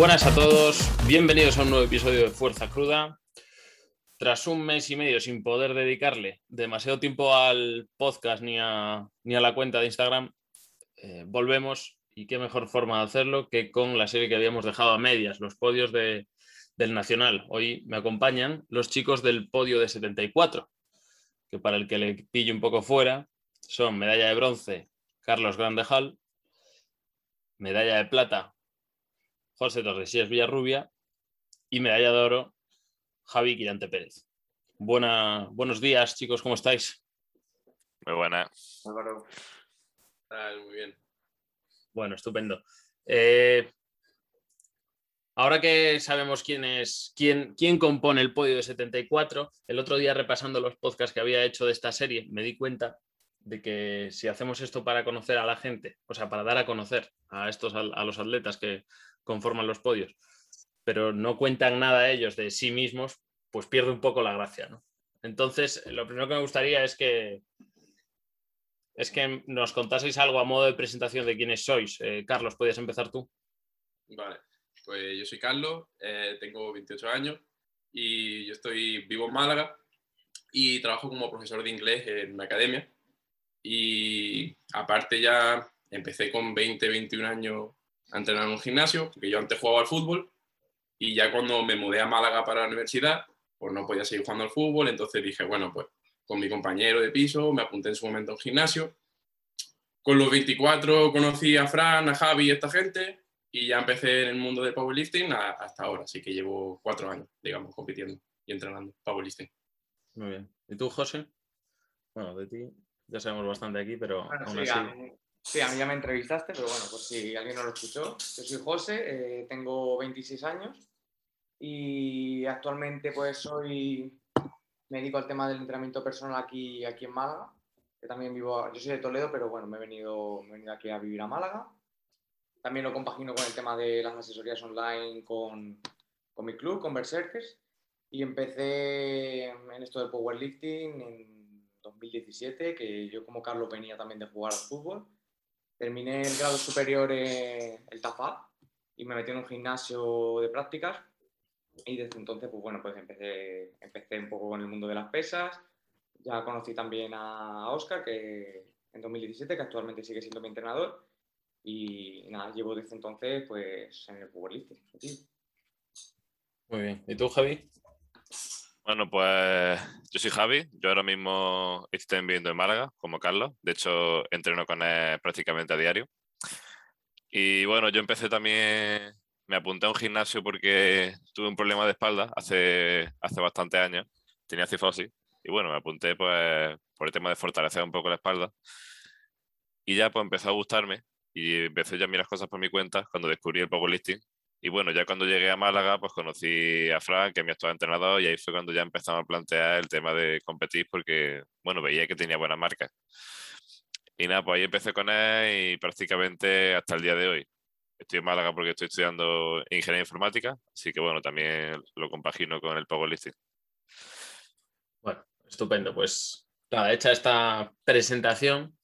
Buenas a todos, bienvenidos a un nuevo episodio de Fuerza Cruda. Tras un mes y medio sin poder dedicarle demasiado tiempo al podcast ni a, ni a la cuenta de Instagram, eh, volvemos y qué mejor forma de hacerlo que con la serie que habíamos dejado a medias, los podios de, del Nacional. Hoy me acompañan los chicos del podio de 74, que para el que le pillo un poco fuera, son medalla de bronce Carlos Grandejal, medalla de plata José Torresías Villarrubia y medalla de oro Javi Quirante Pérez. Buena, buenos días, chicos, ¿cómo estáis? Muy buena. Álvaro. muy bien. Bueno, estupendo. Eh, ahora que sabemos quién es, quién, quién compone el podio de 74, el otro día repasando los podcasts que había hecho de esta serie, me di cuenta de que si hacemos esto para conocer a la gente, o sea, para dar a conocer a estos a los atletas que conforman los podios, pero no cuentan nada ellos de sí mismos, pues pierde un poco la gracia, ¿no? Entonces, lo primero que me gustaría es que es que nos contaseis algo a modo de presentación de quiénes sois. Eh, Carlos, ¿podías empezar tú? Vale, pues yo soy Carlos, eh, tengo 28 años y yo estoy vivo en Málaga y trabajo como profesor de inglés en una academia. Y aparte ya empecé con 20, 21 años a entrenar en un gimnasio, porque yo antes jugaba al fútbol y ya cuando me mudé a Málaga para la universidad, pues no podía seguir jugando al fútbol, entonces dije, bueno, pues con mi compañero de piso me apunté en su momento a un gimnasio. Con los 24 conocí a Fran, a Javi y esta gente y ya empecé en el mundo del powerlifting hasta ahora, así que llevo cuatro años, digamos, compitiendo y entrenando powerlifting. Muy bien. ¿Y tú, José? Bueno, de ti ya sabemos bastante aquí, pero aún sí, así... Sí, a mí ya me entrevistaste, pero bueno, pues si alguien no lo escuchó, yo soy José, eh, tengo 26 años y actualmente pues soy, me dedico al tema del entrenamiento personal aquí, aquí en Málaga, que también vivo, yo soy de Toledo, pero bueno, me he venido, me he venido aquí a vivir a Málaga. También lo compagino con el tema de las asesorías online con, con mi club, con Berserkers, y empecé en esto del powerlifting en 2017, que yo como Carlos venía también de jugar al fútbol. Terminé el grado superior en el TAFA y me metí en un gimnasio de prácticas y desde entonces, pues bueno, pues empecé, empecé un poco con el mundo de las pesas. Ya conocí también a Oscar, que en 2017, que actualmente sigue siendo mi entrenador. Y nada, llevo desde entonces pues en el powerlifting. Muy bien. ¿Y tú, Javi? Bueno, pues yo soy Javi, yo ahora mismo estoy viviendo en Málaga, como Carlos, de hecho entreno con él prácticamente a diario. Y bueno, yo empecé también, me apunté a un gimnasio porque tuve un problema de espalda hace, hace bastante años, tenía cifosis, y bueno, me apunté pues por el tema de fortalecer un poco la espalda. Y ya pues empezó a gustarme y empecé ya a mirar cosas por mi cuenta cuando descubrí el powerlifting y bueno, ya cuando llegué a Málaga, pues conocí a Frank, que es mi actual entrenador, y ahí fue cuando ya empezamos a plantear el tema de competir, porque, bueno, veía que tenía buenas marcas. Y nada, pues ahí empecé con él y prácticamente hasta el día de hoy. Estoy en Málaga porque estoy estudiando ingeniería informática, así que bueno, también lo compagino con el powerlifting. Bueno, estupendo. Pues nada, hecha esta presentación,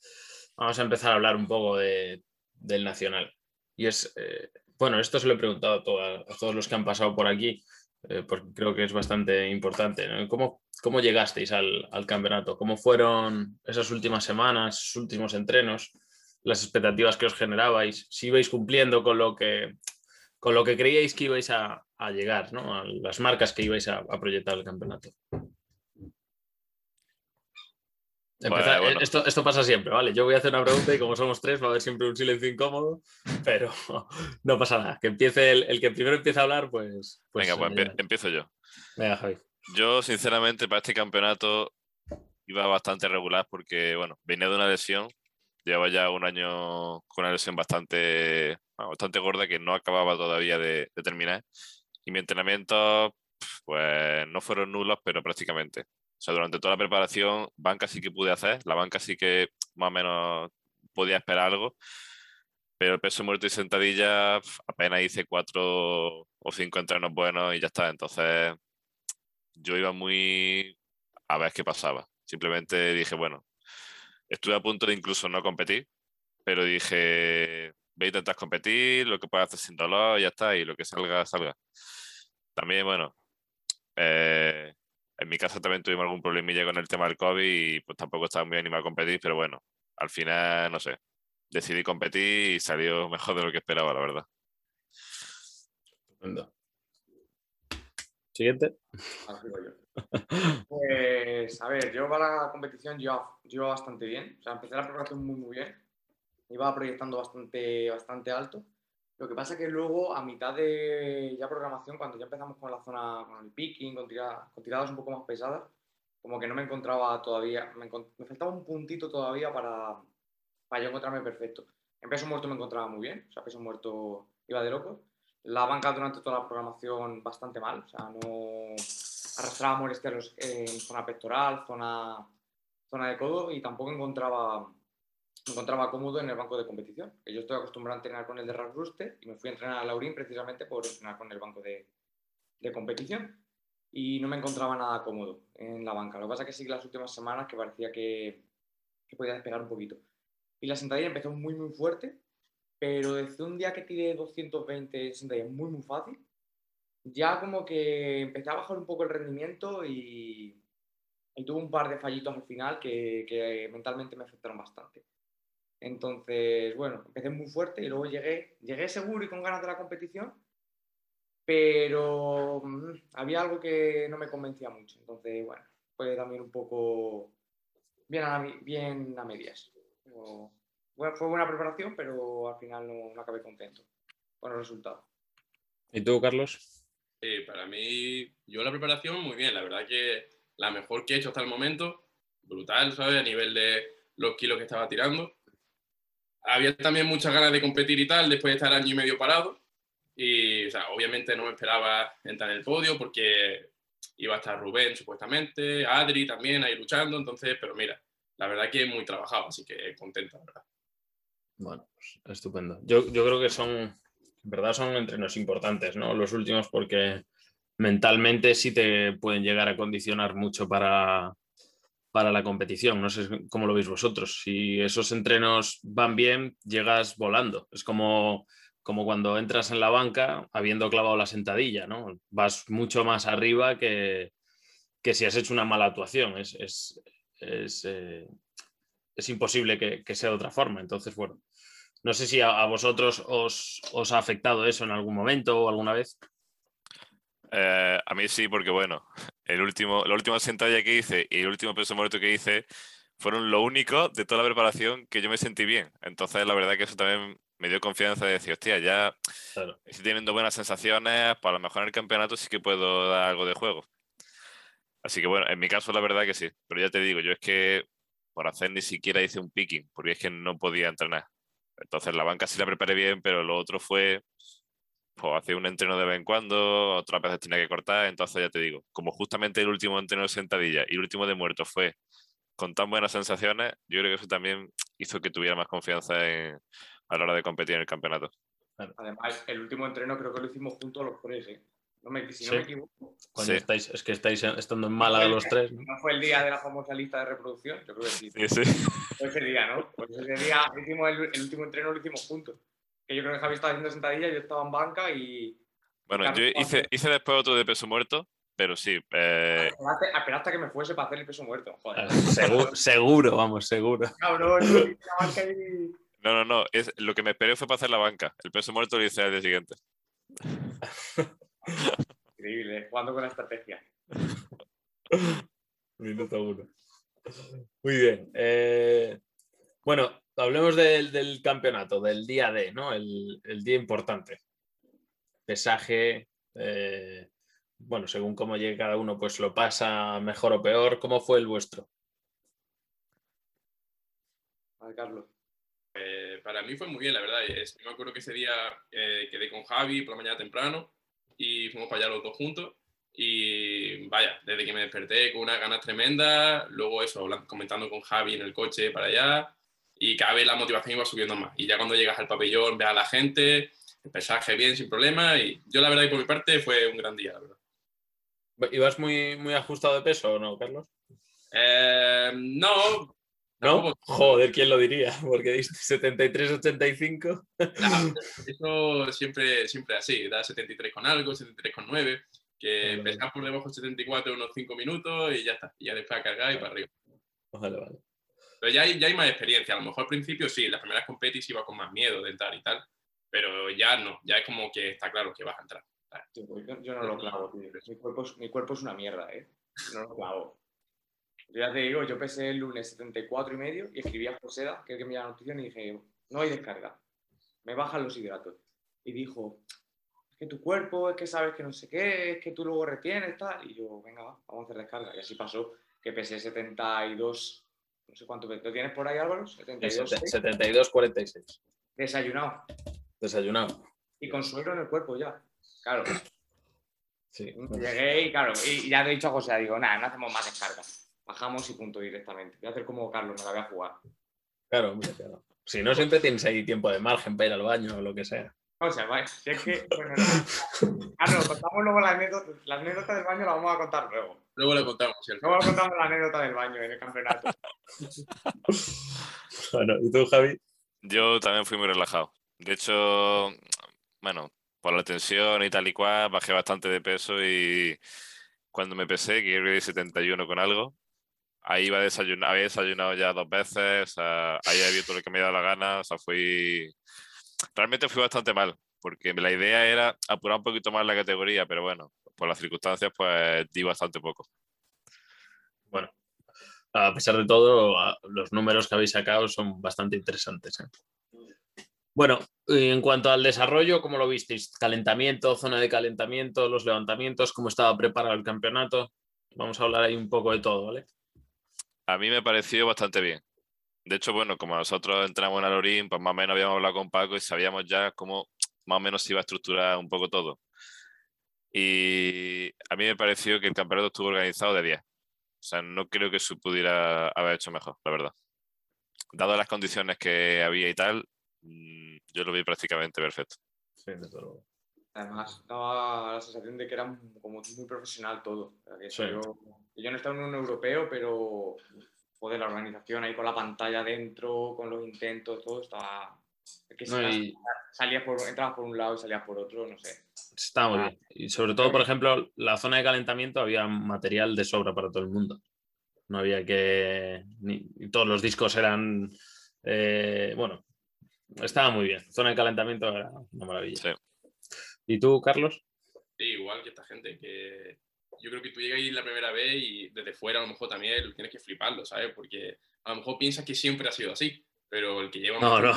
vamos a empezar a hablar un poco de, del Nacional. Y es, eh, bueno, esto se lo he preguntado a, todos los que han pasado por aquí, eh, porque creo que es bastante importante. ¿Cómo, ¿Cómo, llegasteis al, campeonato? ¿Cómo fueron esas últimas semanas, esos últimos entrenos, las expectativas que os generabais? Si ibais cumpliendo con lo que, con lo que creíais que ibais a, llegar, ¿no? a las marcas que ibais a, a proyectar el campeonato. Eh, esto, esto, pasa siempre, ¿vale? Yo voy a hacer una pregunta y como somos tres va a haber siempre un silencio incómodo, pero no pasa nada. Que empiece el, que primero empiece a hablar, pues... pues Venga, pues empiezo yo. Venga, Javi. Yo, sinceramente, para este campeonato iba bastante regular porque, bueno, venía de una lesión. Llevaba ya un año con una lesión bastante, bastante gorda que no acababa todavía de, de terminar. Y mi entrenamiento, pues no fueron nulos, pero prácticamente. O sea, durante toda la preparación, banca sí que pude hacer, la banca sí que más o menos podía esperar algo, pero el peso muerto y sentadilla apenas hice cuatro o cinco entrenos buenos y ya está. Entonces, yo iba muy a ver qué pasaba. Simplemente dije, bueno, estuve a punto de incluso no competir, pero dije, lo intentas competir, lo que puedes hacer sin dolor, ya está, y lo que salga, salga. También, bueno, eh, en mi casa también tuvimos algún problemilla con el tema del COVID y pues tampoco estaba muy animado a competir, pero bueno, al final, no sé, decidí competir y salió mejor de lo que esperaba, la verdad. Siguiente. Pues, a ver, yo para la competición yo, yo bastante bien. O sea, empecé la preparación muy, muy bien. Iba proyectando bastante, bastante alto. Lo que pasa es que luego, a mitad de ya programación, cuando ya empezamos con la zona, con el picking, con, con tiradas un poco más pesadas, como que no me encontraba todavía, me, faltaba un puntito todavía para, para yo encontrarme perfecto. En peso muerto me encontraba muy bien, o sea, peso muerto iba de loco. La banca durante toda la programación bastante mal, o sea, no arrastraba molestias en zona pectoral, zona, zona de codo y tampoco encontraba, me encontraba cómodo en el banco de competición. Yo estoy acostumbrado a entrenar con el de Rasbruste y me fui a entrenar a Laurín precisamente por entrenar con el banco de, de competición y no me encontraba nada cómodo en la banca. Lo que pasa es que sí que las últimas semanas que parecía que, que podía despegar un poquito. Y la sentadilla empezó muy, muy fuerte, pero desde un día que tiré 220 sentadillas muy, muy fácil, ya como que empecé a bajar un poco el rendimiento y, y tuve un par de fallitos al final que, que, mentalmente me afectaron bastante. Entonces, bueno, empecé muy fuerte y luego llegué, llegué seguro y con ganas de la competición, pero mmm, había algo que no me convencía mucho. Entonces, bueno, fue también un poco bien a, bien a medias. Pero, bueno, fue buena preparación, pero al final no, no, acabé contento con el resultado. ¿Y tú, Carlos? Sí, para mí, yo la preparación muy bien. La verdad que la mejor que he hecho hasta el momento, brutal, ¿sabes? A nivel de los kilos que estaba tirando. Había también muchas ganas de competir y tal, después de estar año y medio parado. Y, o sea, obviamente no me esperaba entrar en el podio porque iba a estar Rubén supuestamente, Adri también ahí luchando, entonces, pero mira, la verdad que muy trabajado, así que contento, la verdad. Bueno, pues estupendo. Yo, yo creo que son, en verdad son entrenos importantes, ¿no? Los últimos porque mentalmente sí te pueden llegar a condicionar mucho para, para la competición. No sé cómo lo veis vosotros. Si esos entrenos van bien, llegas volando. Es como, como cuando entras en la banca habiendo clavado la sentadilla, ¿no? Vas mucho más arriba que, que si has hecho una mala actuación. Es, es, es, eh, es imposible que, sea de otra forma. Entonces, bueno, no sé si a, a vosotros os, os, ha afectado eso en algún momento o alguna vez. Eh, a mí sí, porque bueno, el último, la última sentadilla que hice y el último peso muerto que hice fueron lo único de toda la preparación que yo me sentí bien. Entonces, la verdad que eso también me dio confianza de decir, hostia, ya claro. estoy teniendo buenas sensaciones, para lo mejor en el campeonato sí que puedo dar algo de juego. Así que bueno, en mi caso la verdad que sí, pero ya te digo, yo es que por hacer ni siquiera hice un picking, porque es que no podía entrenar. Entonces la banca sí la preparé bien, pero lo otro fue pues hacía un entreno de vez en cuando, otras veces tenía que cortar, entonces ya te digo, como justamente el último entreno de sentadilla y el último de muerto fue con tan buenas sensaciones, yo creo que eso también hizo que tuviera más confianza en, a la hora de competir en el campeonato. Además, el último entreno creo que lo hicimos juntos los tres, ¿eh? No me, si no sí. me equivoco. Cuando sí. estáis, es que estáis estando en Málaga los tres. ¿no? ¿no? fue el día de la famosa lista de reproducción? Yo creo que sí. Sí, sí. Fue ese día, ¿no? Pues ese día hicimos el, el último entreno lo hicimos juntos que yo creo que Javi estaba haciendo sentadilla, yo estaba en banca y... Bueno, yo hice, hice después otro de peso muerto, pero sí. Eh... Esperaste, esperaste, que me fuese para hacer el peso muerto. Joder. Seguro, seguro, vamos, seguro. Cabrón, la banca y... No, no, no. Es, lo que me esperé fue para hacer la banca. El peso muerto lo hice al día siguiente. Increíble, jugando con la estrategia. Minuto uno. Muy bien. Eh, bueno, hablemos del, del, campeonato, del día D, ¿no? El, el día importante. Pesaje, eh, bueno, según cómo llegue cada uno, pues lo pasa mejor o peor. ¿Cómo fue el vuestro? A ver, Carlos. Eh, para mí fue muy bien, la verdad. Es, me acuerdo que ese día eh, quedé con Javi por la mañana temprano y fuimos para allá los dos juntos. Y vaya, desde que me desperté con unas ganas tremendas, luego eso, hablando, comentando con Javi en el coche para allá, y cada vez la motivación iba subiendo más. Y ya cuando llegas al pabellón, ves a la gente, el pesaje bien, sin problema. Y yo, la verdad, y por mi parte, fue un gran día, la verdad. ¿Ibas muy, muy ajustado de peso o no, Carlos? Eh, no, ¿No? Tampoco- Joder, ¿quién lo diría? Porque diste 73-85. Claro, eso siempre, siempre así, da 73 con algo, 73 con 9, que empezás por debajo de 74 unos 5 minutos y ya está, y ya después a cargar y para arriba. Vale, vale. Pero ya hay, ya hay más experiencia, a lo mejor al principio sí, las primeras competis iba con más miedo de entrar y tal, pero ya no, ya es como que está claro que vas a entrar. Yo, no lo clavo, tío. Mi cuerpo, es, mi cuerpo es una mierda, ¿eh? No lo clavo. Yo ya te digo, yo pesé el lunes 74 y medio y escribí a Joseda, que es que me dio la noticia, y dije, no hay descarga. Me bajan los hidratos. Y dijo, es que tu cuerpo, es que sabes que no sé qué, es que tú luego retienes, tal. Y yo, venga, va, vamos a hacer descarga. Y así pasó, que pesé 72, no sé cuánto, ¿lo tienes por ahí, Álvaro? 72, ¿sí? 72-46. desayunado. Desayunado. Y con suero en el cuerpo ya. Claro. Sí. Llegué y claro, y ya le he dicho a José, digo, nada, no hacemos más descargas. Bajamos y punto directamente. Voy a hacer como Carlos, me la voy a jugar. Claro, hombre, claro. Si no, siempre tienes ahí tiempo de margen para ir al baño o lo que sea. O sea, vaya, si es que, bueno, no. Carlos, contamos luego la anécdota, la anécdota del baño la vamos a contar luego. Luego le contamos. al Luego contamos la anécdota del baño en el campeonato. Bueno, ¿y tú, Javi? Yo también fui muy relajado. De hecho, bueno, por la tensión y tal y cual, bajé bastante de peso y cuando me pesé, que creo que di 71 con algo, ahí iba a desayunar, había desayunado ya dos veces, o sea, ahí había todo lo que me había dado la gana, o sea, fui... Realmente fui bastante mal, porque la idea era apurar un poquito más la categoría, pero bueno, por las circunstancias, pues di bastante poco. Bueno, a pesar de todo, los números que habéis sacado son bastante interesantes. ¿eh? Bueno, y en cuanto al desarrollo, ¿cómo lo visteis? Calentamiento, zona de calentamiento, los levantamientos, cómo estaba preparado el campeonato. Vamos a hablar ahí un poco de todo, ¿vale? A mí me pareció bastante bien. De hecho, bueno, como nosotros entramos en Alorín, pues más o menos habíamos hablado con Paco y sabíamos ya cómo más o menos se iba a estructurar un poco todo. Y a mí me pareció que el campeonato estuvo organizado de 10. O sea, no creo que se pudiera haber hecho mejor, la verdad. Dadas las condiciones que había y tal, mm, yo lo vi prácticamente perfecto. Sí, desde luego. Además, daba la sensación de que era como muy profesional todo. Sí. yo, yo no estaba en un europeo, pero joder, la organización ahí con la pantalla dentro, con los intentos, todo estaba. Que No, y salías por, entrabas por un lado y salías por otro, no sé. estaba muy bien. Y sobre todo, por ejemplo, la zona de calentamiento había material de sobra para todo el mundo. No había que. ni- y todos los discos eran. eh, bueno, estaba muy bien. Zona de calentamiento era una maravilla. Sí. ¿Y tú, Carlos? Sí, igual que esta gente, que yo creo que tú llegas ahí la primera vez y desde fuera a lo mejor también tienes que fliparlo, ¿sabes? Porque a lo mejor piensas que siempre ha sido así, pero el que lleva No, no.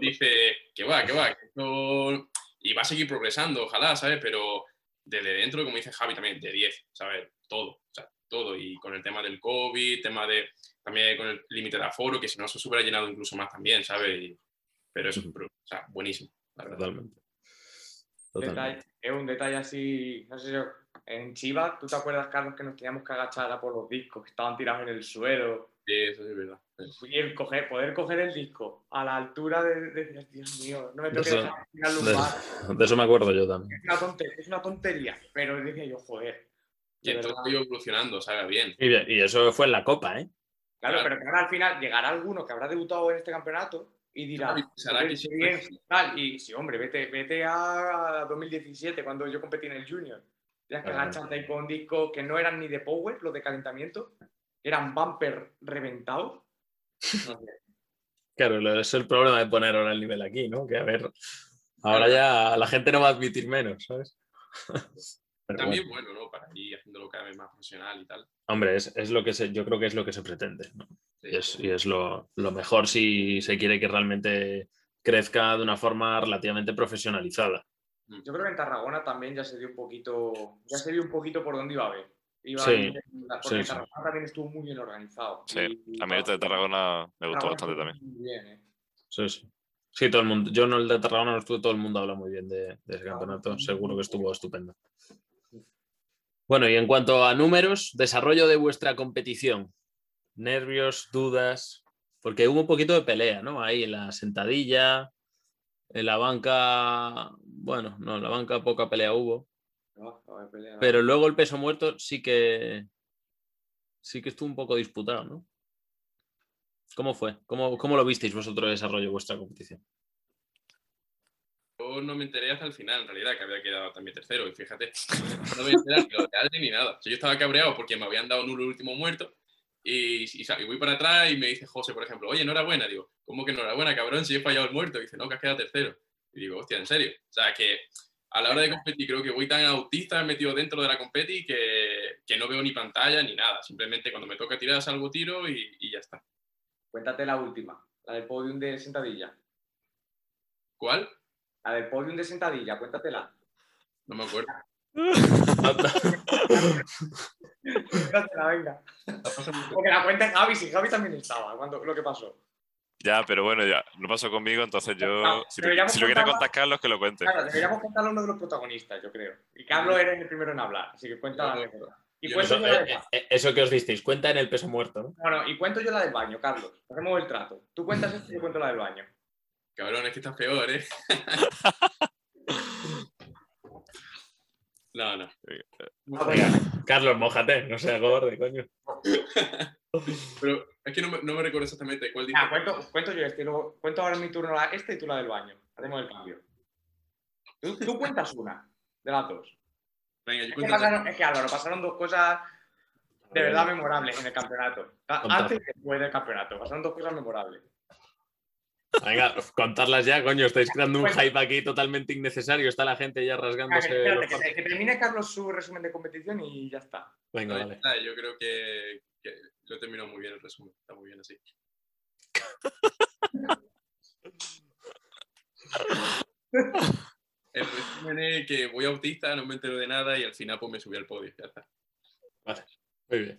dice que va, que va, que esto... y va a seguir progresando, ojalá, ¿sabes? Pero desde dentro, como dice Javi también, de 10, ¿sabes? Todo, o sea, todo. Y con el tema del COVID, tema de también con el límite de aforo, que si no se hubiera llenado incluso más también, ¿sabes? Y- pero eso, o sea, buenísimo, la verdad. Totalmente. Totalmente. es un detalle así, no sé si en Chivas, ¿tú te acuerdas, Carlos, que nos teníamos que agachar a por los discos que estaban tirados en el suelo? Sí, eso sí es verdad. Y el coger, poder coger el disco a la altura de, de- Dios mío, no me tengo que dejar tirar De, lumbar. de eso me acuerdo yo también. Es una, tontería, es una tontería, pero decía yo, joder. Y entonces ha ido evolucionando, ¿sabes? Bien. Y, y eso fue en la Copa, ¿eh? Claro, Claro. pero que ahora al final llegará alguno que habrá debutado en este campeonato y dirá, Claro, y pensará "Joder, que qué siempre bien, tal. Y sí, hombre, vete, vete a 2017 cuando yo competí en el Junior. Tienes que Claro. agacharte ahí con discos que no eran ni de power, los de calentamiento, eran bumper reventados. No sé. Claro, es el problema de poner ahora el nivel aquí, ¿no? Que a ver, ahora ya la gente no va a admitir menos, ¿sabes? Pero También bueno, bueno, ¿no? Para ir haciéndolo cada vez más profesional y tal. hombre, es, es lo que se, yo creo que es lo que se pretende, ¿no? Sí. Y es, y es lo, lo mejor si se quiere que realmente crezca de una forma relativamente profesionalizada. Yo creo que en Tarragona también ya se dio un poquito, ya se vio un poquito por dónde iba a ver. Iba Sí, bien, porque sí. Tarragona también estuvo muy bien organizado. Sí, Y- y A mí este de Tarragona me gustó bastante también. Muy bien, ¿eh? Sí, sí. Sí, todo el mundo. Yo no el de Tarragona no estuve, todo el mundo habla muy bien de, de ese campeonato. Seguro que estuvo estupendo. Bueno, y en cuanto a números, desarrollo de vuestra competición. Nervios, dudas, porque hubo un poquito de pelea, ¿no? Ahí en la sentadilla, en la banca, bueno, no, en la banca poca pelea hubo, No, no hay pelea, no. pero luego el peso muerto sí que sí que estuvo un poco disputado, ¿no? ¿Cómo fue? ¿Cómo, cómo lo visteis vosotros el desarrollo de vuestra competición? Yo no me enteré hasta el final, en realidad, que había quedado también tercero. Y fíjate, no me enteré ni lo de Adri ni nada. O sea, yo estaba cabreado porque me habían dado nulo el último muerto. Y, y, y voy para atrás y me dice José, por ejemplo, oye, enhorabuena. Digo, ¿cómo que enhorabuena, cabrón? Si he fallado el muerto. Y dice, no, que has quedado tercero. Y digo, hostia, ¿en serio? O sea, que a la hora de competir creo que voy tan autista metido dentro de la competi que, que no veo ni pantalla ni nada. Simplemente cuando me toca tirar salgo tiro y, y ya está. Cuéntate la última, la del podium de sentadilla. ¿Cuál? La del podium de sentadilla, cuéntatela. No me acuerdo. Cuéntatela, venga. Porque la cuenta Javi, si Javi también estaba cuando lo que pasó. Ya, pero bueno, ya, no pasó conmigo, entonces yo, No, si, lo- deberíamos si lo quiere contar Carlos, que lo cuente. Claro, deberíamos contarle a uno de los protagonistas, yo creo. Y Carlos eres el primero en hablar, así que cuenta la anécdota. Y yo cuento Eso, yo la del eh, baño. eh, eso que os disteis, cuenta en el peso muerto, ¿no? Bueno, y cuento yo la del baño, Carlos. Hacemos el trato. Tú cuentas esto y yo cuento la del baño. Cabrón, es que estás peor, ¿eh? no, no. Carlos, mojate, no seas gordo, coño. Pero es que no me, no me recuerdo exactamente cuál dice. Ah, cuento, cuento yo este y luego cuento ahora mi turno la este y tú la del baño. Hacemos el cambio. Tú, tú cuentas una de las dos. Venga, yo Es que, cuento. pasaron, es que Álvaro, pasaron dos cosas de verdad memorables en el campeonato. Antes y después del campeonato. Pasaron dos cosas memorables. Venga, contarlas ya, coño. Estáis creando un Bueno. hype aquí totalmente innecesario. Está la gente ya rasgándose. espérate, los que, termine Carlos su resumen de competición y ya está. Venga, vale. Yo creo que, que lo he terminado muy bien el resumen. Está muy bien así. El resumen es que voy autista, no me entero de nada y al final pues me subí al podio. Ya está. Muy bien.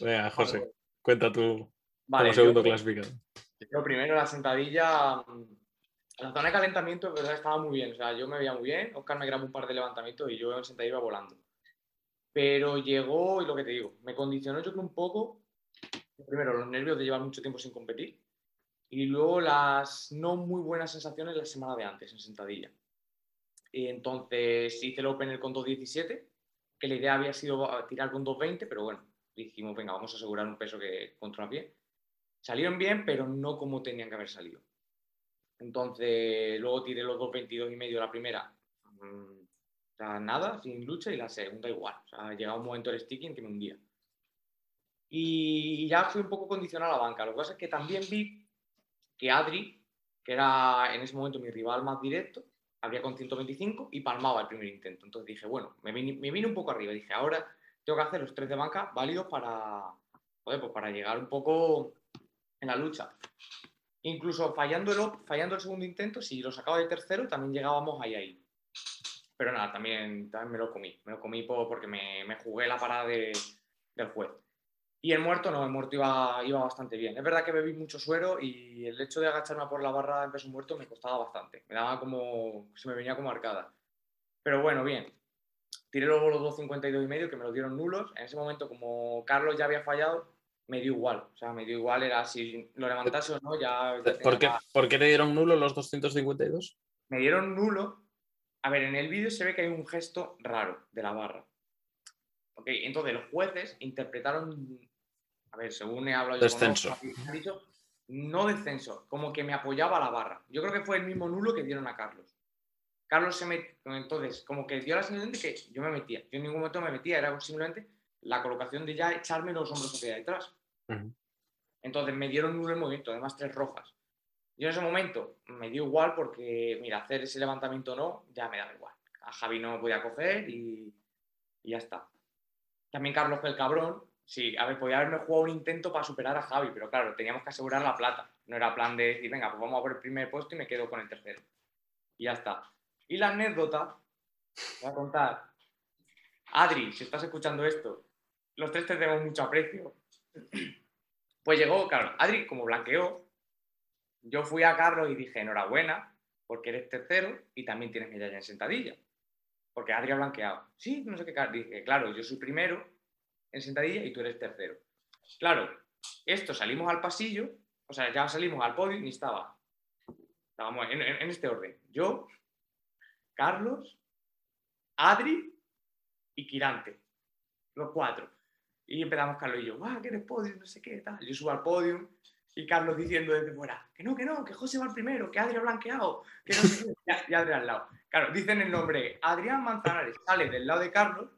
Venga, José, cuenta tú Vale, como segundo yo- clasificado. Lo primero, la sentadilla. mm, La zona de calentamiento, verdad, estaba muy bien. O sea, yo me veía muy bien. Oscar me grabó un par de levantamientos y yo en sentadilla iba volando. Pero llegó, y lo que te digo, me condicionó yo creo un poco. Primero, los nervios de llevar mucho tiempo sin competir. Y luego las no muy buenas sensaciones la semana de antes en sentadilla. Y entonces hice el Open con 2.17, que la idea había sido ah, tirar con 2.20, pero bueno, dijimos, venga, vamos a asegurar un peso que contra pie. Salieron bien, pero no como tenían que haber salido. Entonces, luego tiré los 2.22 y medio la primera. mm, o sea, nada, sin lucha, y la segunda igual. O sea, llegaba un momento del sticking que me hundía. Y ya fui un poco condicionado a la banca. Lo que pasa es que también vi que Adri, que era en ese momento mi rival más directo, había con 125 y palmaba el primer intento. Entonces dije, bueno, me vine, me vine un poco arriba. Dije, ahora tengo que hacer los tres de banca válidos para, joder, pues para llegar un poco en la lucha. Incluso fallando el, fallando el segundo intento, si lo sacaba de tercero, también llegábamos ahí ahí. Pero nada, también, también me lo comí. Me lo comí po- porque me, me jugué la parada de- del juez. Y el muerto no, el muerto iba, iba bastante bien. Es verdad que bebí mucho suero y el hecho de agacharme por la barra en peso muerto me costaba bastante. Me daba como, se me venía como arcada. Pero bueno, bien. Tiré luego los 2.52 y medio que me los dieron nulos. En ese momento, como Carlos ya había fallado, me dio igual. O sea, me dio igual, era si lo levantase o no, ya... ¿Por qué, tenía- ¿Por qué te dieron nulo los 252? Me dieron nulo. A ver, en el vídeo se ve que hay un gesto raro de la barra. Ok, entonces los jueces interpretaron, a ver, según he hablado yo Descenso. Dicho, no descenso, como que me apoyaba la barra. Yo creo que fue el mismo nulo que dieron a Carlos. Carlos se metió, entonces, como que dio la sensación de que yo me metía. Yo en ningún momento me metía, era simplemente la colocación de ya echarme los hombros hacia detrás. Entonces me dieron el movimiento, además tres rojas. Yo en ese momento me dio igual porque, mira, hacer ese levantamiento o no, ya me daba igual. A Javi no podía coger y, y ya está. También Carlos fue el cabrón. Sí, a ver, podía haberme jugado un intento para superar a Javi, pero claro, teníamos que asegurar la plata. No era plan de decir, venga, pues vamos a por el primer puesto y me quedo con el tercero. Y ya está. Y la anécdota, voy a contar. Adri, si estás escuchando esto, los tres te tenemos mucho aprecio. Pues llegó, claro, Adri, como blanqueó, yo fui a Carlos y dije, enhorabuena, porque eres tercero y también tienes medalla en sentadilla. Porque Adri ha blanqueado. Sí, no sé qué. Carlos. Dije, claro, yo soy primero en sentadilla y tú eres tercero. Claro, esto salimos al pasillo, o sea, ya salimos al podio y ni estaba. Estábamos en, en- en este orden. Yo, Carlos, Adri y Quirante. Los cuatro. Y empezamos Carlos y yo, ¡guau, que eres podium! No sé qué, tal. Yo subo al podium y Carlos diciendo desde fuera, que no, que no, que José va el primero, que Adri ha blanqueado, que no sé qué. Y Adri al lado. Claro, dicen el nombre, Adrián Manzanares sale del lado de Carlos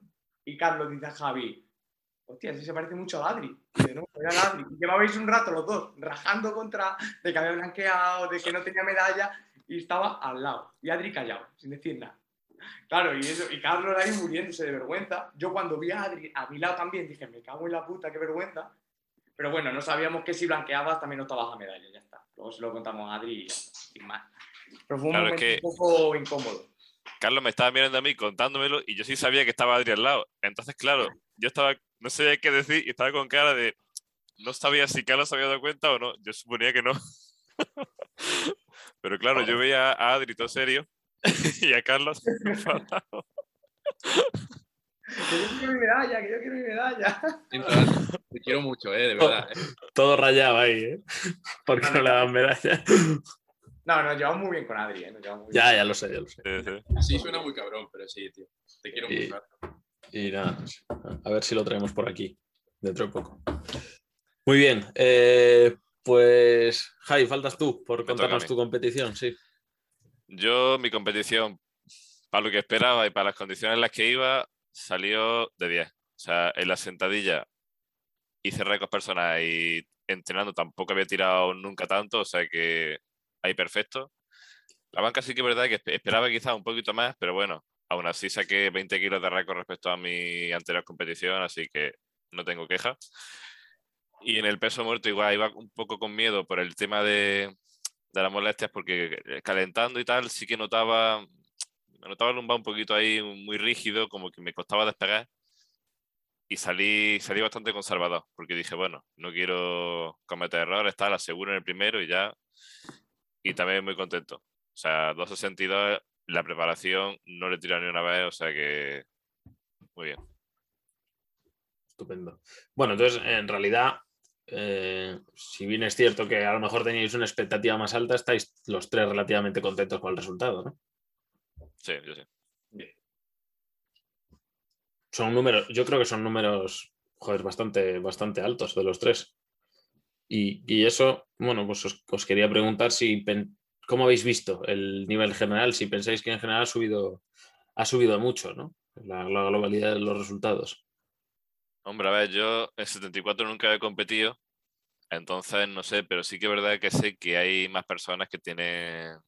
y Carlos dice a Javi, hostia, ese se parece mucho a Adri. Y no, era Adri. Y llevabais un rato los dos rajando contra de que había blanqueado, de que no tenía medalla y estaba al lado. Y Adri callado, sin decir nada. Claro, y, eso, y Carlos ahí muriéndose de vergüenza. Yo cuando vi a Adri a mi lado también dije, me cago en la puta, qué vergüenza. Pero bueno, no sabíamos que si blanqueabas también no estabas a medalla, ya está. Luego se lo contamos a Adri y ya está, sin más. Pero fue un Claro, es que- un poco incómodo. Carlos me estaba mirando a mí contándomelo y yo sí sabía que estaba Adri al lado. Entonces, claro, yo estaba, no sabía qué decir y estaba con cara de, no sabía si Carlos había dado cuenta o no. Yo suponía que no. Pero claro, yo veía a Adri todo serio y a Carlos enfadado. Que yo quiero mi medalla, que yo quiero mi medalla. Entonces, te quiero mucho, eh, de verdad. eh. Todo rayado ahí, ¿eh? Porque no le dan medalla. No, nos llevamos muy bien con Adri, ¿eh? Nos llevamos muy bien. Ya, ya lo sé, ya lo sé. Sí, sí. Sí, suena muy cabrón, pero sí, tío. Te quiero Y- mucho. Y nada, a ver si lo traemos por aquí dentro de poco. Muy bien, eh, pues Javi, faltas tú por a contarnos tu competición, sí. Yo, mi competición, para lo que esperaba y para las condiciones en las que iba, salió de 10. O sea, en la sentadilla hice récords personas y entrenando tampoco había tirado nunca tanto, o sea que ahí perfecto. La banca sí que es verdad que espe- esperaba quizás un poquito más, pero bueno, aún así saqué 20 kilos de récord respecto a mi anterior competición, así que no tengo queja. Y en el peso muerto igual iba un poco con miedo por el tema de, de las molestias, porque calentando y tal sí que notaba, me notaba el lumbar un poquito ahí muy rígido, como que me costaba despegar. Y salí, salí bastante conservador, porque dije, bueno, no quiero cometer errores, tal, aseguro en el primero y ya. Y también muy contento. O sea, 262, la preparación no le tirado ni una vez, o sea que muy bien. Estupendo. Bueno, entonces, en realidad, eh, si bien es cierto que a lo mejor teníais una expectativa más alta, estáis los tres relativamente contentos con el resultado, ¿no? Sí, yo sí. Son números, yo creo que son números, joder, bastante, bastante altos de los tres. Y, y eso, bueno, pues os, os quería preguntar si pen- cómo habéis visto el nivel general, si pensáis que en general ha subido, ha subido mucho, ¿no? La, la globalidad de los resultados. Hombre, a ver, yo en 74 nunca he competido, entonces no sé, pero sí que es verdad que sé que hay más personas que tienen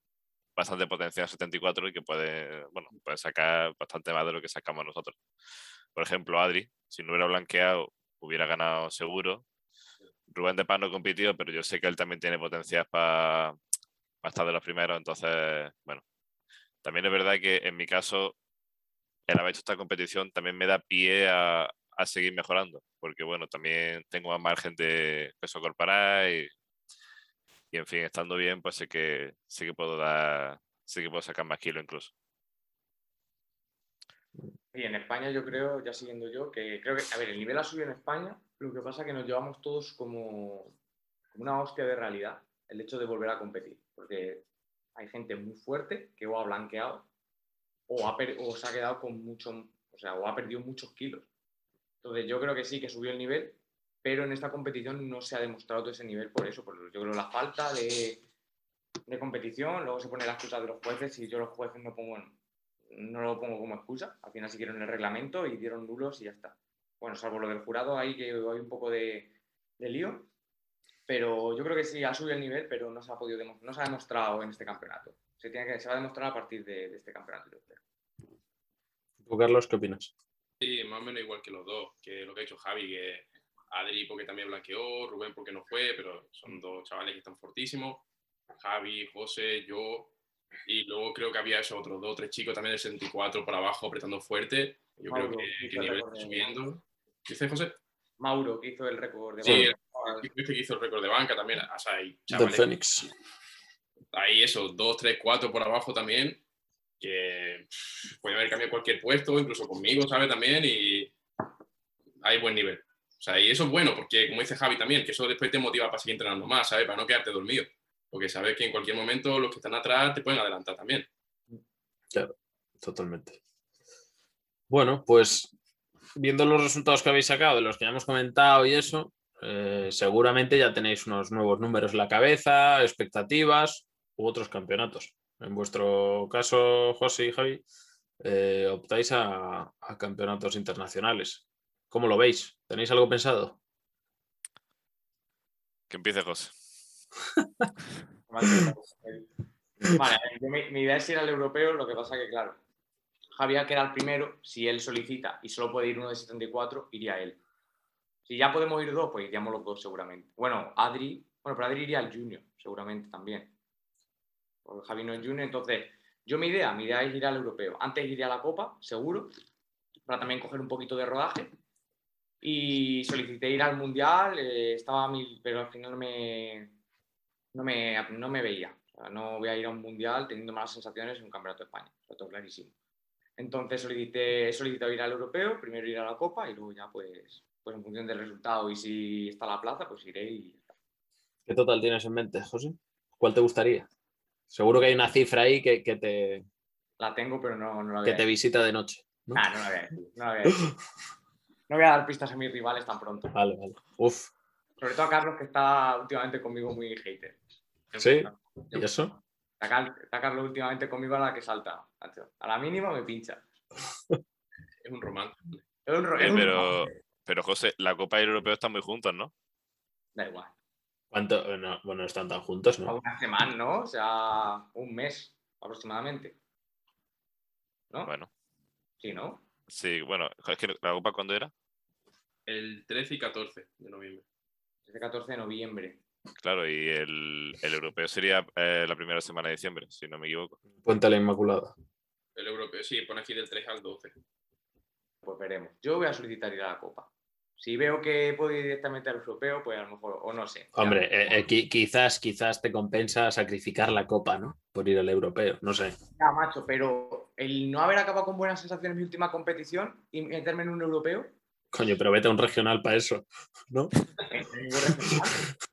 bastante potencial en 74 y que puede, bueno, puede sacar bastante más de lo que sacamos nosotros. Por ejemplo, Adri, si no hubiera blanqueado, hubiera ganado seguro. Rubén de Paz no compitió, pero yo sé que él también tiene potencial para estar de los primeros, entonces, bueno. También es verdad que en mi caso, el haber hecho esta competición también me da pie a, a seguir mejorando, porque bueno, también tengo más margen de peso corporal y, y en fin, estando bien, pues sé que sé que puedo dar, sé que puedo sacar más kilos incluso. Y en España yo creo, ya siguiendo yo, que creo que, a ver, el nivel ha subido en España, lo que pasa es que nos llevamos todos como, como una hostia de realidad el hecho de volver a competir, porque hay gente muy fuerte que o ha blanqueado o, ha o se ha quedado con mucho, o sea, o ha perdido muchos kilos. Entonces yo creo que sí que subió el nivel, pero en esta competición no se ha demostrado todo ese nivel por eso, por yo creo la falta de, de competición, luego se pone la excusa de los jueces y yo los jueces no pongo, no lo pongo como excusa, al final siguieron el reglamento y dieron nulos y ya está. Bueno, salvo lo del jurado ahí que hay un poco de, de lío, pero yo creo que sí ha subido el nivel, pero no se ha podido no se ha demostrado en este campeonato. Se, tiene que, se va a demostrar a partir de, este campeonato, yo creo. ¿Tú, Carlos, qué opinas? Sí, más o menos igual que los dos, que lo que ha hecho Javi, que Adri porque también blanqueó, Rubén porque no fue, pero son dos chavales que están fortísimos. Javi, José, yo, y luego creo que había esos otros dos, tres chicos también del 64 para abajo apretando fuerte. Yo Mauro, creo que, que el el nivel está subiendo. ¿Qué dice José? Mauro, que hizo el récord de Sí, Banca. el- Este que hizo el récord de banca también. O sea, hay Del chavales Fénix. ahí eso, dos, tres, cuatro por abajo también, que puede haber cambiado cualquier puesto, incluso conmigo, ¿sabes? También, y hay buen nivel. O sea, y eso es bueno, porque como dice Javi también, que eso después te motiva para seguir entrenando más, ¿sabes? Para no quedarte dormido. Porque sabes que en cualquier momento los que están atrás te pueden adelantar también. Totalmente. Bueno, pues viendo los resultados que habéis sacado, de los que ya hemos comentado y eso, eh, seguramente ya tenéis unos nuevos números en la cabeza, expectativas u otros campeonatos. En vuestro caso, José y Javi, eh, optáis a, a campeonatos internacionales. ¿Cómo lo veis? ¿Tenéis algo pensado? Que empiece José. Vale, yo mi, mi idea es ir al europeo, lo que pasa que, claro, Javier queda el primero, si él solicita y solo puede ir uno de 74, iría él. Si ya podemos ir dos, pues iríamos los dos seguramente. Bueno, Adri, bueno, pero Adri iría al junior, seguramente también. Porque Javi no es junior, entonces, yo mi idea, mi idea es ir al europeo. Antes iría a la Copa, seguro, para también coger un poquito de rodaje. Y solicité ir al mundial, eh, estaba mil, pero al final no me, no me, no me veía. O sea, no voy a ir a un mundial teniendo malas sensaciones en un campeonato de España. Lo tengo clarísimo. Entonces solicité, he solicitado ir al europeo, primero ir a la Copa y luego ya pues, pues en función del resultado y si está la plaza, pues iré y. ¿Qué total tienes en mente, José? ¿Cuál te gustaría? Seguro que hay una cifra ahí que, que te, La tengo, pero no, no la voy que a te visita de noche. ¿no? Ah, no la voy a decir. No la voy a decir. No voy a dar pistas a mis rivales tan pronto. Vale, vale. Uf, Sobre todo a Carlos, que está últimamente conmigo muy hater. ¿Sí? ¿y eso? Está, Car- está Carlos últimamente conmigo a la que salta. A la mínima me pincha. Es un romántico. Es un ro- Eh, es un pero, romance. pero José, la Copa y el Europeo están muy juntos, ¿no? Da igual. ¿Cuánto? no, bueno, están tan juntos, ¿no? Una semana, ¿no? O sea, un mes aproximadamente. ¿No? Bueno, Sí, ¿no? sí, bueno, es que la Copa cuándo era? El 13 y 14 de noviembre. Desde 14 de noviembre. Claro, y el, el Europeo sería eh, la primera semana de diciembre, si no me equivoco. Puente a la Inmaculada. El europeo, sí, pone aquí del 3 al 12. Pues veremos. Yo voy a solicitar ir a la Copa. Si veo que puedo ir directamente al europeo, pues a lo mejor, o no sé. Hombre, eh, eh, qui- quizás, quizás te compensa sacrificar la copa, ¿no? Por ir al europeo, no sé. Ya, macho, pero el no haber acabado con buenas sensaciones en mi última competición y meterme en un europeo, Coño, pero vete a un regional para eso, ¿no?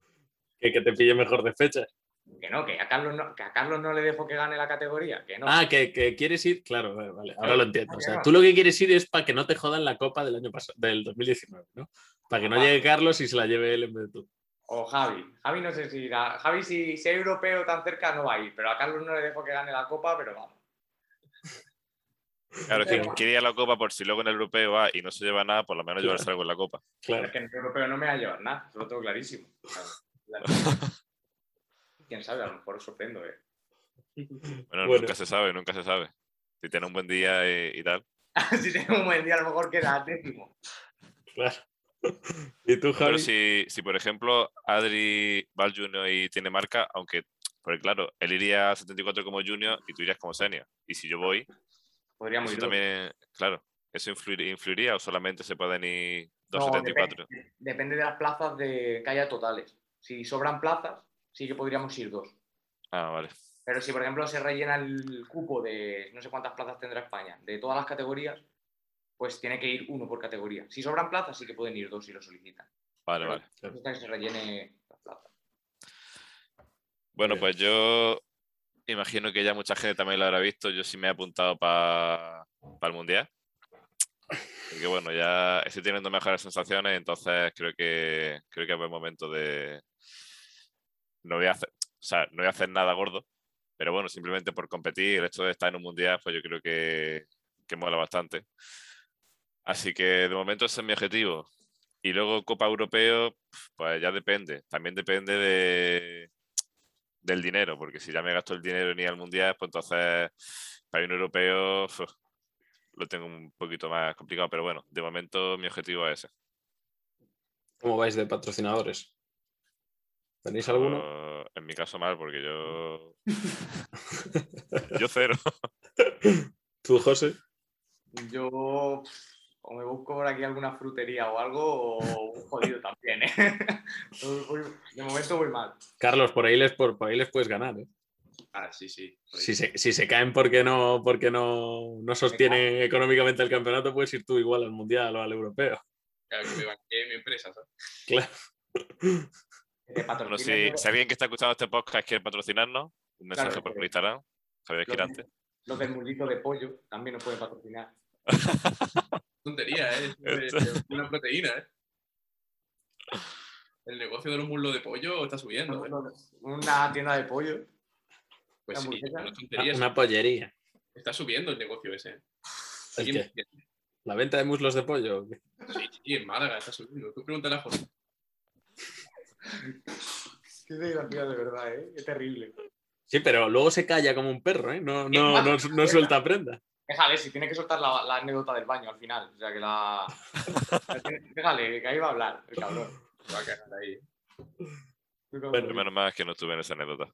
Que, que te pille mejor de fecha. Que no, que a Carlos no, que a Carlos no le dejo que gane la categoría, que no. Ah, que, que quieres ir, claro, vale, vale, ahora lo entiendo. O sea, tú lo que quieres ir es para que no te jodan la copa del año pasado, del 2019, ¿no? Para que no llegue Carlos y se la lleve él en vez de tú. O Javi. Javi no sé si irá. Javi, si, si es europeo tan cerca, no va a ir. Pero a Carlos no le dejo que gane la copa, pero vamos. Claro, es que quería la Copa por si luego en el Europeo va y no se lleva nada, por lo menos llevarse algo en la Copa. Claro. Es que en el europeo no me va a llevar nada. Eso lo tengo clarísimo. Claro. Quién sabe, a lo mejor os sorprendo, ¿eh? Bueno, Bueno. nunca se sabe, nunca se sabe. Si tiene un buen día y, y tal. si tengo un buen día, a lo mejor queda décimo. claro. ¿Y tú, Javi? Pero si, si, por ejemplo, Adri va al Junior y tiene marca, aunque, porque claro, él iría a 74 como Junior y tú irías como Senior. Y si yo voy, Podríamos ir. también, claro, ¿eso influir- influiría o solamente se pueden ir No, 274? depende, depende de las plazas de que haya totales. Si sobran plazas, sí que podríamos ir dos. Ah, vale. Pero si, por ejemplo, se rellena el cupo de no sé cuántas plazas tendrá España, de todas las categorías, pues tiene que ir uno por categoría. Si sobran plazas, sí que pueden ir dos si lo solicitan. Vale, Pero- vale. Hasta que se rellene las plazas. Bueno, pues yo imagino que ya mucha gente también lo habrá visto. Yo sí me he apuntado para el Mundial. Porque bueno, ya estoy teniendo mejores sensaciones, entonces creo que creo que es buen momento de. No voy a hacer, o sea, no voy a hacer nada gordo, pero bueno, simplemente por competir, el hecho de estar en un mundial, pues yo creo que, que mola bastante. Así que de momento ese es mi objetivo. Y luego Copa Europeo, pues ya depende. También depende de, del dinero, porque si ya me gasto el dinero en ir al mundial, pues entonces para un europeo lo tengo un poquito más complicado. Pero bueno, de momento mi objetivo es ese. ¿Cómo vais de patrocinadores? ¿Tenéis alguno? En mi caso mal, porque yo. yo cero. ¿Tú, José? Yo o me busco por aquí alguna frutería o algo, o un jodido también, ¿eh? De momento voy mal. Carlos, por ahí les, por, por ahí les puedes ganar. ¿eh? Ah, sí, sí. Si se, si se caen porque no, porque no, no sostienen económicamente el campeonato, puedes ir tú igual al mundial o al europeo. Claro, que me banquee mi empresa, ¿sabes? Claro. Si, si alguien que está escuchando este podcast quiere patrocinarnos, un mensaje Claro, por que- Instagram, Javier Girante. los del mundito de pollo también nos pueden patrocinar. Tontería, ¿eh? Es una proteína, ¿eh? El negocio de los muslos de pollo está subiendo. ¿eh? Una tienda de pollo. Pues sí, es tontería, Una pollería. Está subiendo el negocio ese. ¿eh? ¿El ¿Quién- qué? ¿La venta de muslos de pollo? Sí, sí, en Málaga está subiendo. Tú pregúntale a Jorge. Qué desgraciado de verdad, ¿eh? Qué terrible. Sí, pero luego se calla como un perro, ¿eh? No, no, no, suelta prenda. Déjale, si tiene que soltar la, la anécdota del baño al final. O sea, que la. Déjale, que ahí va a hablar, el cabrón. Va a quedar ahí. Bueno, Menos mal que no estuve en esa anécdota.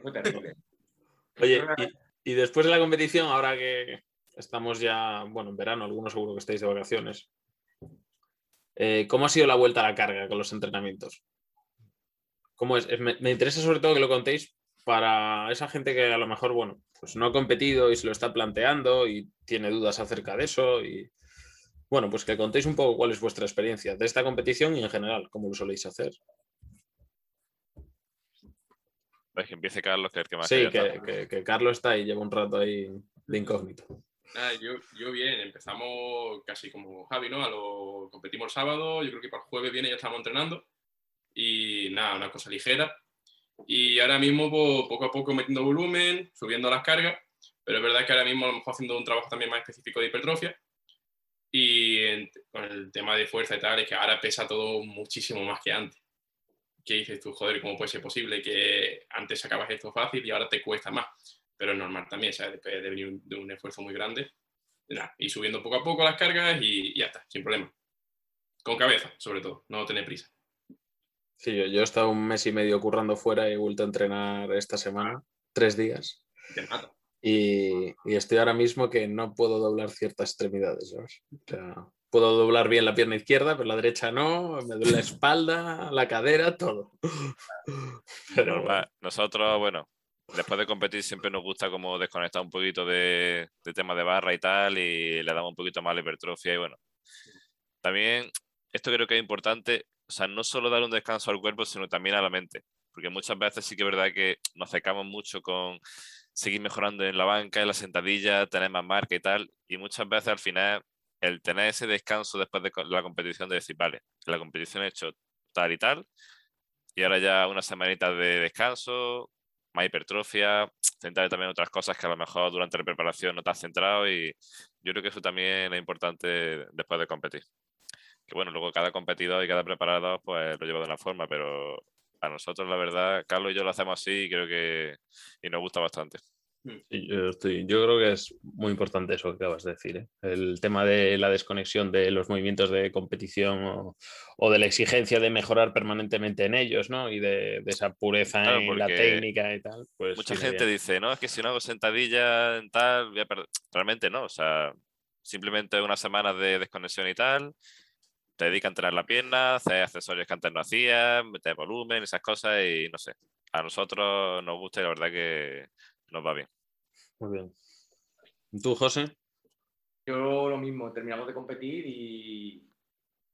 Fue terrible. Oye, y, y después de la competición, ahora que estamos ya, bueno, en verano, algunos seguro que estáis de vacaciones, eh, ¿cómo ha sido la vuelta a la carga con los entrenamientos? ¿Cómo es? Me, me interesa sobre todo que lo contéis para esa gente que a lo mejor, bueno, pues no ha competido y se lo está planteando y tiene dudas acerca de eso y, bueno, pues que contéis un poco cuál es vuestra experiencia de esta competición y en general, cómo lo soléis hacer. Ves que empiece Carlos, que es el que más Sí, que- que Carlos está ahí, lleva un rato ahí de incógnito. Nada, yo, yo bien, empezamos casi como Javi, ¿no? A lo, competimos el sábado, yo creo que para el jueves viene ya estamos entrenando. Y nada, una cosa ligera. Y ahora mismo po- poco a poco metiendo volumen, subiendo las cargas, pero es verdad que ahora mismo a lo mejor haciendo un trabajo también más específico de hipertrofia. Y en- con el tema de fuerza y tal, es que ahora pesa todo muchísimo más que antes. ¿Qué dices tú? Joder, ¿cómo puede ser posible que antes sacabas esto fácil y ahora te cuesta más? Pero es normal también, ¿sabes? Debe de venir un- de un esfuerzo muy grande. Y nada, y subiendo poco a poco las cargas y, y ya está, sin problema. Con cabeza, sobre todo, no tener prisa. Sí, yo, yo he estado un mes y medio currando fuera y he vuelto a entrenar esta semana, tres días. Te mata. Y, y estoy ahora mismo que no puedo doblar ciertas extremidades, ¿sabes? O sea, puedo doblar bien la pierna izquierda, pero la derecha no, me duele la espalda, la cadera, todo. Pero Normal. Nosotros, bueno, después de competir siempre nos gusta como desconectar un poquito de, de tema de barra y tal y le damos un poquito más la hipertrofia y bueno. También esto creo que es importante, o sea, no solo dar un descanso al cuerpo, sino también a la mente. Porque muchas veces sí que es verdad que nos acercamos mucho con seguir mejorando en la banca, en la sentadilla, tener más marca y tal. Y muchas veces al final el tener ese descanso después de la competición de decir, vale, la competición he hecho tal y tal, y ahora ya unas semanitas de descanso, más hipertrofia, centrar también otras cosas que a lo mejor durante la preparación no te has centrado y yo creo que eso también es importante después de competir. Que bueno, luego cada competidor y cada preparador pues lo lleva de una forma, pero a nosotros la verdad, Carlos y yo lo hacemos así y creo que y nos gusta bastante. Sí, yo, estoy- yo creo que es muy importante eso que acabas de decir, ¿eh? el tema de la desconexión de los movimientos de competición o, o de la exigencia de mejorar permanentemente en ellos, ¿no? Y de, de esa pureza Claro, en la técnica y tal. Pues Mucha gente dice, no, es que si no hago sentadilla en tal, voy a perder. Realmente no, o sea, simplemente unas semanas de desconexión y tal, te dedicas a entrenar la pierna, hacer accesorios que antes no hacías, meter volumen, esas cosas y no sé. A nosotros nos gusta y la verdad que nos va bien. Muy bien. ¿Y ¿Tú, José? Yo lo mismo, terminamos de competir y.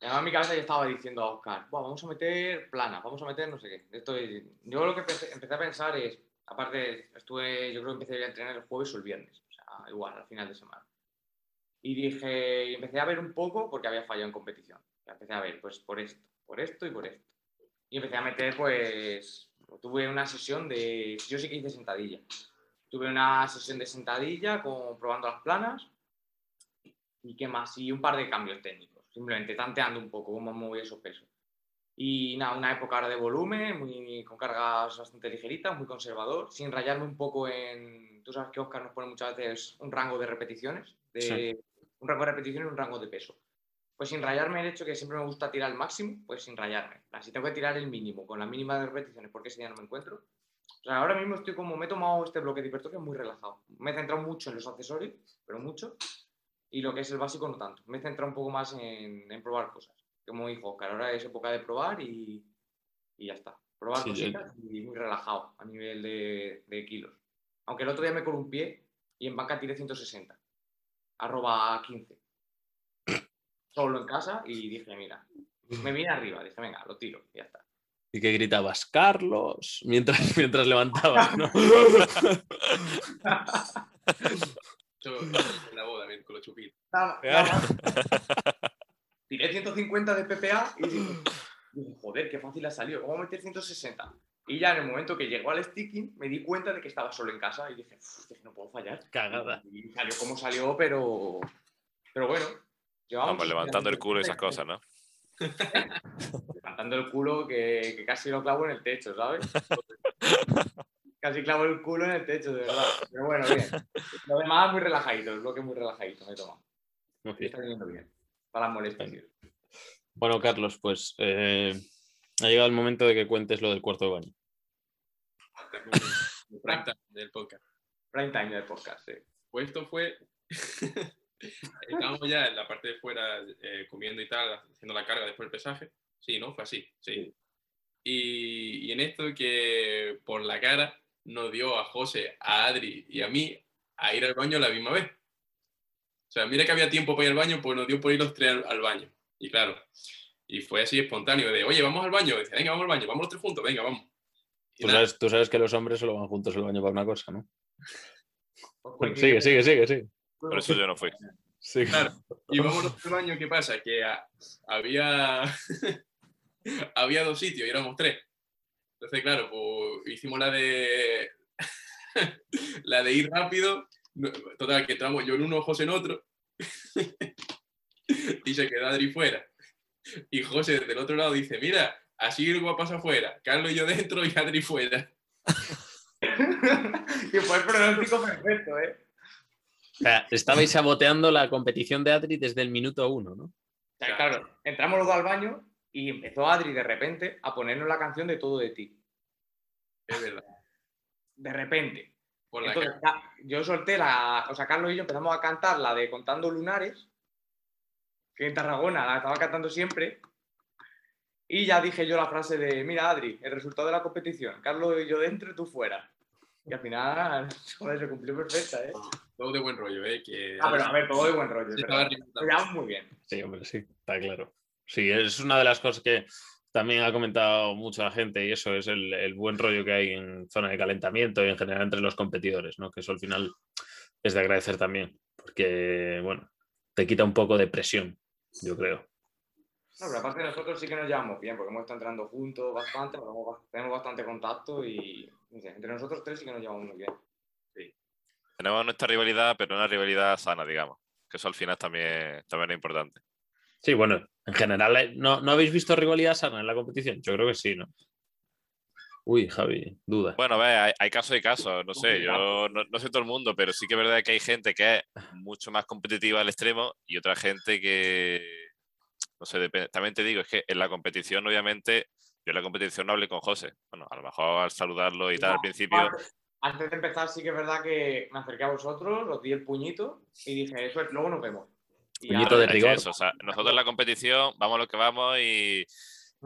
En mi cabeza yo estaba diciendo a Oscar, "Buah, vamos a meter plana, vamos a meter no sé qué. Esto es- Yo lo que empecé, empecé a pensar es, aparte, estuve, yo creo que empecé a entrenar el jueves o el viernes, o sea, igual, al final de semana. Y dije, y empecé a ver un poco porque había fallado en competición. Empecé a ver, pues, por esto, por esto y por esto. Y empecé a meter, pues, tuve una sesión de, yo sí que hice sentadilla. Tuve una sesión de sentadilla con, probando las planas y qué más, y un par de cambios técnicos, simplemente tanteando un poco cómo mover esos pesos. Y nada, una época ahora de volumen, muy, con cargas bastante ligeritas, muy conservador, sin rayarme un poco en. Tú sabes que Oscar nos pone muchas veces un rango de repeticiones, de, Sí. un rango de repeticiones y un rango de peso. Pues sin rayarme el hecho que siempre me gusta tirar al máximo, pues sin rayarme. Si tengo que tirar el mínimo, con la mínima de repeticiones, porque ese día no me encuentro. O sea, ahora mismo estoy como, me he tomado este bloque de hipertrofia muy relajado. Me he centrado mucho en los accesorios, pero mucho. Y lo que es el básico no tanto. Me he centrado un poco más en, en probar cosas. Como dijo Oscar, ahora es época de probar y, y ya está. Probar Sí, yo- cositas y muy relajado a nivel de, de kilos. Aunque el otro día me columpié y en banca tiré 160. Arroba 15. Solo en casa y dije, mira, me vine arriba. Dije, venga, lo tiro y ya está. Y que gritabas, Carlos, mientras, mientras levantabas, ¿no? Yo en la boda bien, con los chupitos. Tiré 150 de PPA y dije, joder, qué fácil ha salido. Vamos a meter 160. Y ya en el momento que llegó al sticking, me di cuenta de que estaba solo en casa y dije, "Uf, dije, no puedo fallar. Cagada. Y salió como salió, pero, pero bueno. Vamos, levantando el culo y esas cosas, ¿no? Levantando el culo que, que casi lo clavo en el techo, ¿sabes? casi clavo el culo en el techo, de verdad. Pero bueno, bien. Lo demás muy relajadito, el bloque muy relajadito me. Muy bien. está viniendo bien. Para las molestias. Bueno, Carlos, pues eh, ha llegado el momento de que cuentes lo del cuarto de baño. El prime time del podcast. Prime time del podcast, sí. Pues esto fue. Estábamos ya en la parte de fuera eh, comiendo y tal, haciendo la carga después del pesaje. Sí, ¿no? Fue así, sí. Y, y en esto que por la cara nos dio a José, a Adri y a mí a ir al baño a la misma vez. O sea, mira que había tiempo para ir al baño, pues nos dio por ir los tres al, al baño. Y claro, y fue así espontáneo de, oye, vamos al baño. Dice, venga, vamos al baño, vamos los tres juntos, venga, vamos. Tú sabes, tú sabes que los hombres solo van juntos al baño para una cosa, ¿no? Cuento sigue, sigue, sigue, sigue. Por eso yo no fui. Sí. Claro. Y vámonos al baño, ¿qué pasa? Que había, había dos sitios y éramos tres. Entonces, claro, pues hicimos la de la de ir rápido. Total, que entramos yo en uno, José en otro. y se quedó Adri fuera. Y José desde el otro lado dice, mira, así el pasa afuera. Carlos y yo dentro y Adri fuera. y fue el pronóstico perfecto, ¿eh? O sea, estabais saboteando la competición de Adri desde el minuto uno, ¿no? O sea, claro, entramos los dos al baño y empezó Adri de repente a ponernos la canción de Todo de ti. Es verdad. De repente. Por la Entonces, yo solté la. O sea, Carlos y yo empezamos a cantar la de Contando Lunares, que en Tarragona la estaba cantando siempre. Y ya dije yo la frase de: Mira, Adri, el resultado de la competición, Carlos y yo dentro y tú fuera. Y al final, joder, se cumplió perfecta, ¿eh? Todo de buen rollo, ¿eh? Que Ah, pero a ver, todo de buen rollo. Lo llevamos muy bien. Sí, hombre, sí, está claro. Sí, es una de las cosas que también ha comentado mucho la gente y eso es el, el buen rollo que hay en zona de calentamiento y en general entre los competidores, ¿no? Que eso al final es de agradecer también, porque, bueno, te quita un poco de presión, yo creo. No, pero aparte nosotros sí que nos llevamos bien, porque hemos estado entrando juntos bastante, tenemos ba- tenemos bastante contacto y no sé, entre nosotros tres sí que nos llevamos muy bien. Tenemos nuestra rivalidad, pero una rivalidad sana, digamos. Que eso al final también, también es importante. Sí, bueno, en general, ¿eh? ¿no, ¿no habéis visto rivalidad sana en la competición? Yo creo que sí, ¿no? Uy, Javi, duda. Bueno, ve, hay, hay casos y casos, no sé, yo no, no sé todo el mundo, pero sí que es verdad que hay gente que es mucho más competitiva al extremo y otra gente que, no sé, depende. También te digo, es que en la competición, obviamente, yo en la competición no hablé con José. Bueno, a lo mejor al saludarlo y tal al principio, Antes- de empezar sí que es verdad que me acerqué a vosotros, os di el puñito y dije, eso es, luego nos vemos. Y Puñito ahora- de rigor. eso, o sea, nosotros en la competición vamos a lo que vamos y,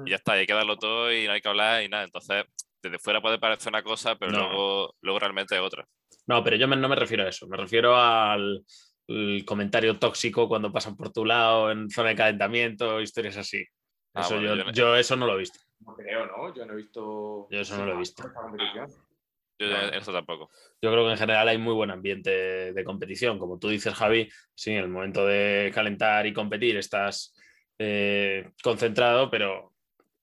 y ya está, hay que darlo todo y no hay que hablar y nada. Entonces, desde fuera puede parecer una cosa, pero No. luego, luego realmente es otra. No, pero yo me- no me refiero a eso, me refiero al el comentario tóxico cuando pasan por tu lado en zona de calentamiento, historias así. Ah, Eso bueno, yo, yo no- yo eso no lo he visto. No creo, ¿no? Yo no he visto... Yo eso no lo he visto. esta competición. Yo No. eso tampoco. Yo creo que en general hay muy buen ambiente de competición. Como tú dices, Javi, sí, en el momento de calentar y competir estás eh, concentrado, pero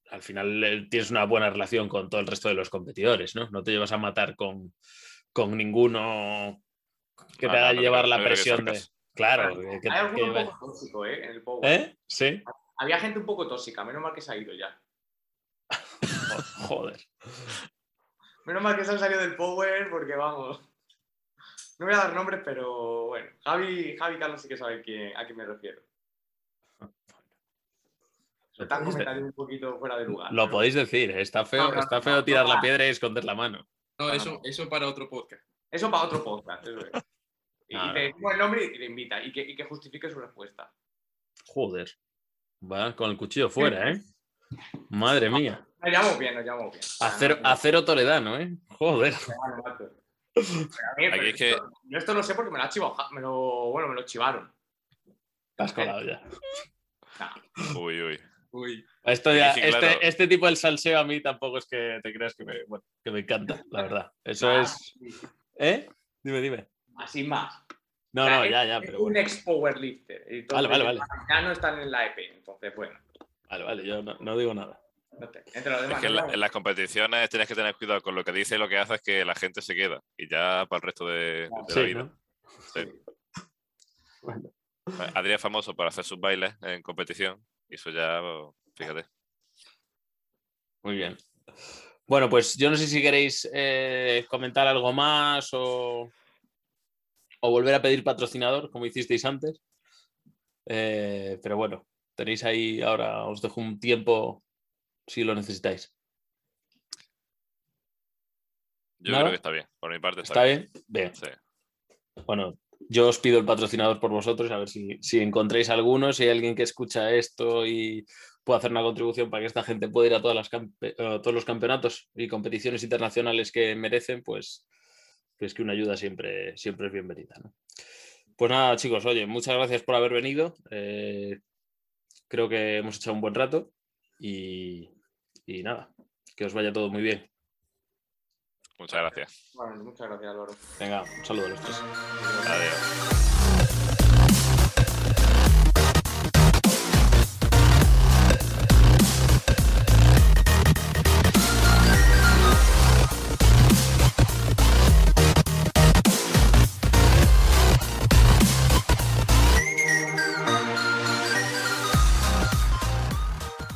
al final eh, tienes una buena relación con todo el resto de los competidores, ¿no? No te llevas a matar con, con ninguno que No, te no, haga no llevar la que presión de... Claro, que- que- Hay alguno un que- poco tóxico, ¿eh? En el Power. ¿Eh? Sí. Había gente un poco tóxica, menos mal que se ha ido ya. Joder. Menos mal que se han salido del Power porque vamos. No voy a dar nombres, pero bueno. Javi, Javi Carlos sí que saben quién- a quién me refiero. Están comentarios un poquito fuera de lugar. Lo pero- podéis decir, ¿eh? está feo, No, no, está feo no, tirar no. la piedra y esconder la mano. No, Ah, eso, eso para otro podcast. Eso para otro podcast. Eso es. Y Ah, te decimos el nombre y te invita y que, y que justifique su respuesta. Joder. Va con el cuchillo fuera, ¿eh? Madre mía. Nos llevamos bien, nos llevamos bien. Acero, Ah, no, acero toledano, ¿eh? Joder. a mí, Aquí pero es que- esto- Yo esto lo sé porque me lo ha chivado, me lo, bueno, me lo chivaron. Te has colado ya. Uy, uy. Uy, Esto ya- Sí, sí, claro. este, este tipo del salseo a mí tampoco es que te creas que me, bueno, que me encanta, la verdad. Eso Ah, es. ¿Eh? Dime, dime. Así más. No, no, ya, ya, es pero un bueno. ex powerlifter. y Vale, vale, vale. Ya no están en la EP, entonces bueno. Vale, vale, yo no, no digo nada. No sé, Entre los Es demás. que en, ¿no? la- en las competiciones tienes que tener cuidado con lo que dice y lo que hace es que la gente se queda y ya para el resto de, de la vida. ¿no? Sí. Bueno, Adrián es famoso por hacer sus bailes en competición y eso ya, fíjate. muy bien. Bueno, pues yo no sé si queréis eh, comentar algo más o, o volver a pedir patrocinador, como hicisteis antes. Eh, pero bueno, tenéis ahí ahora, os dejo un tiempo si lo necesitáis. Yo ¿Nada? creo que está bien. Por mi parte está, ¿Está bien. bien? Bien. Sí. Bueno, yo os pido el patrocinador por vosotros, a ver si, si encontráis alguno, si hay alguien que escucha esto y puede hacer una contribución para que esta gente pueda ir a todas las a todos los campeonatos y competiciones internacionales que merecen, pues, pues que una ayuda siempre, siempre es bienvenida. ¿no? Pues nada, chicos, oye, muchas gracias por haber venido. eh, creo que hemos echado un buen rato y, y nada, que os vaya todo muy bien. Muchas gracias. Bueno, muchas gracias, Álvaro. Venga, un saludo a los tres. Adiós.